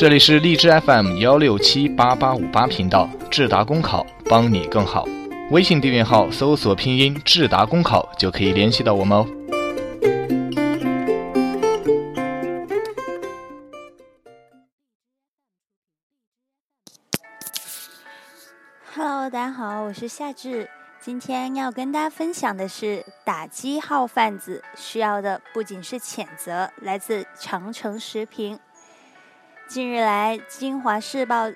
这里是荔枝 FM 幺六七八八五八频道，智达公考帮你更好。微信订阅号搜索拼音智达公考就可以联系到我们哦。Hello，大家好，我是夏至。今天要跟大家分享的是，打击号贩子需要的不仅是谴责。来自长城时评。近日来，《京华市报》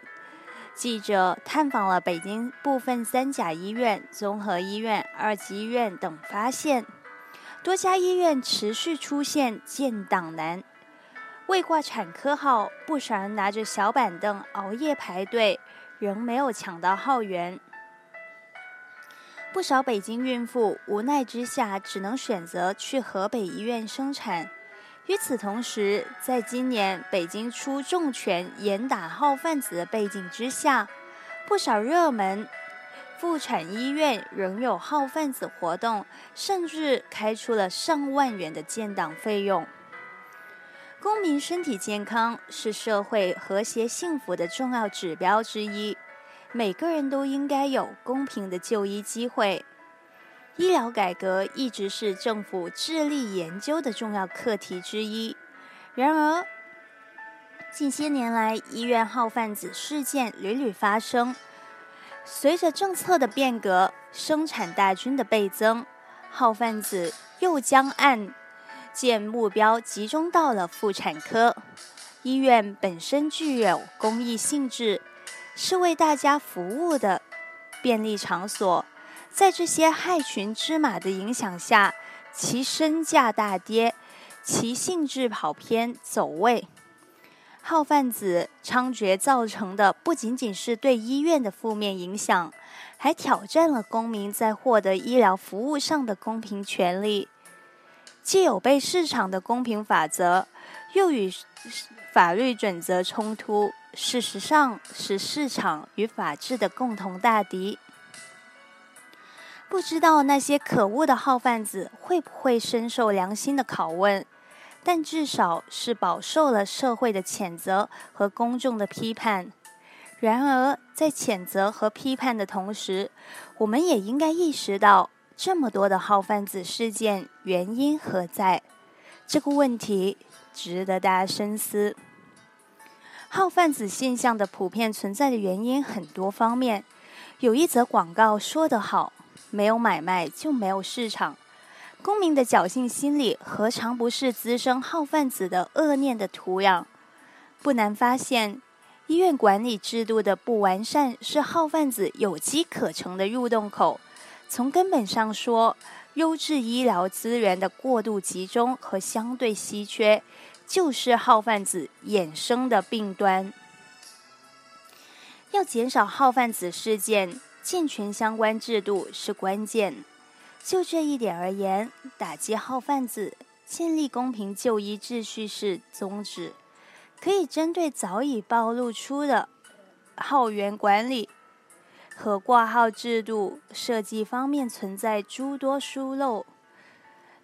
记者探访了北京部分三甲医院、综合医院、二级医院等，发现多家医院持续出现建档难。未挂产科号，不少人拿着小板凳熬夜排队，仍没有抢到号源。不少北京孕妇无奈之下，只能选择去河北医院生产。与此同时，在今年北京出重拳严打号贩子的背景之下，不少热门妇产医院仍有号贩子活动，甚至开出了上万元的建档费用。公民身体健康是社会和谐幸福的重要指标之一。每个人都应该有公平的就医机会。医疗改革一直是政府致力研究的重要课题之一。然而，近些年来，医院号贩子事件屡屡发生。随着政策的变革，生产大军的倍增，号贩子又将案件目标集中到了妇产科。医院本身具有公益性质。是为大家服务的便利场所，在这些害群之马的影响下，其身价大跌，其性质跑偏走位。号贩子猖獗造成的不仅仅是对医院的负面影响，还挑战了公民在获得医疗服务上的公平权利。既有被市场的公平法则，又与法律准则冲突。事实上，是市场与法治的共同大敌。不知道那些可恶的号贩子会不会深受良心的拷问，但至少是饱受了社会的谴责和公众的批判。然而，在谴责和批判的同时，我们也应该意识到，这么多的号贩子事件原因何在？这个问题值得大家深思。号贩子现象的普遍存在的原因很多方面。有一则广告说得好：“没有买卖就没有市场。”公民的侥幸心理何尝不是滋生号贩子的恶念的土壤？不难发现，医院管理制度的不完善是号贩子有机可乘的入洞口。从根本上说，优质医疗资源的过度集中和相对稀缺。就是号贩子衍生的病端。要减少号贩子事件，健全相关制度是关键。就这一点而言，打击号贩子、建立公平就医秩序是宗旨。可以针对早已暴露出的号源管理和挂号制度设计方面存在诸多疏漏。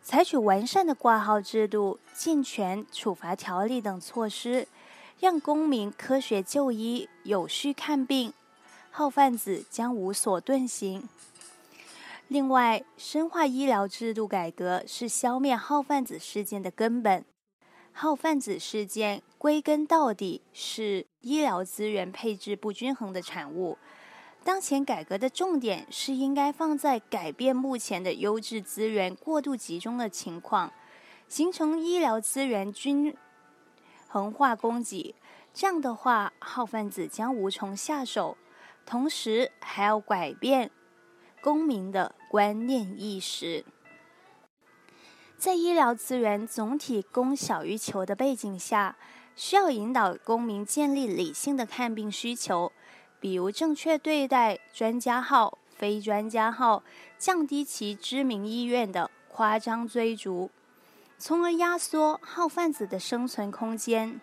采取完善的挂号制度、健全处罚条例等措施，让公民科学就医、有序看病，号贩子将无所遁形。另外，深化医疗制度改革是消灭号贩子事件的根本。号贩子事件归根到底是医疗资源配置不均衡的产物。当前改革的重点是应该放在改变目前的优质资源过度集中的情况，形成医疗资源均衡化供给。这样的话，号贩子将无从下手。同时，还要改变公民的观念意识。在医疗资源总体供小于求的背景下，需要引导公民建立理性的看病需求。比如正确对待专家号、非专家号，降低其知名医院的夸张追逐，从而压缩号贩子的生存空间。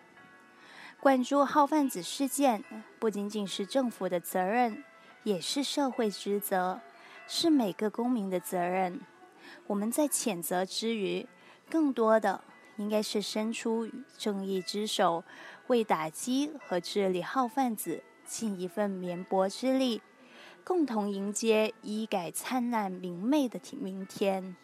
关注号贩子事件，不仅仅是政府的责任，也是社会职责，是每个公民的责任。我们在谴责之余，更多的应该是伸出正义之手，为打击和治理号贩子尽一份绵薄之力，共同迎接医改灿烂明媚的明天。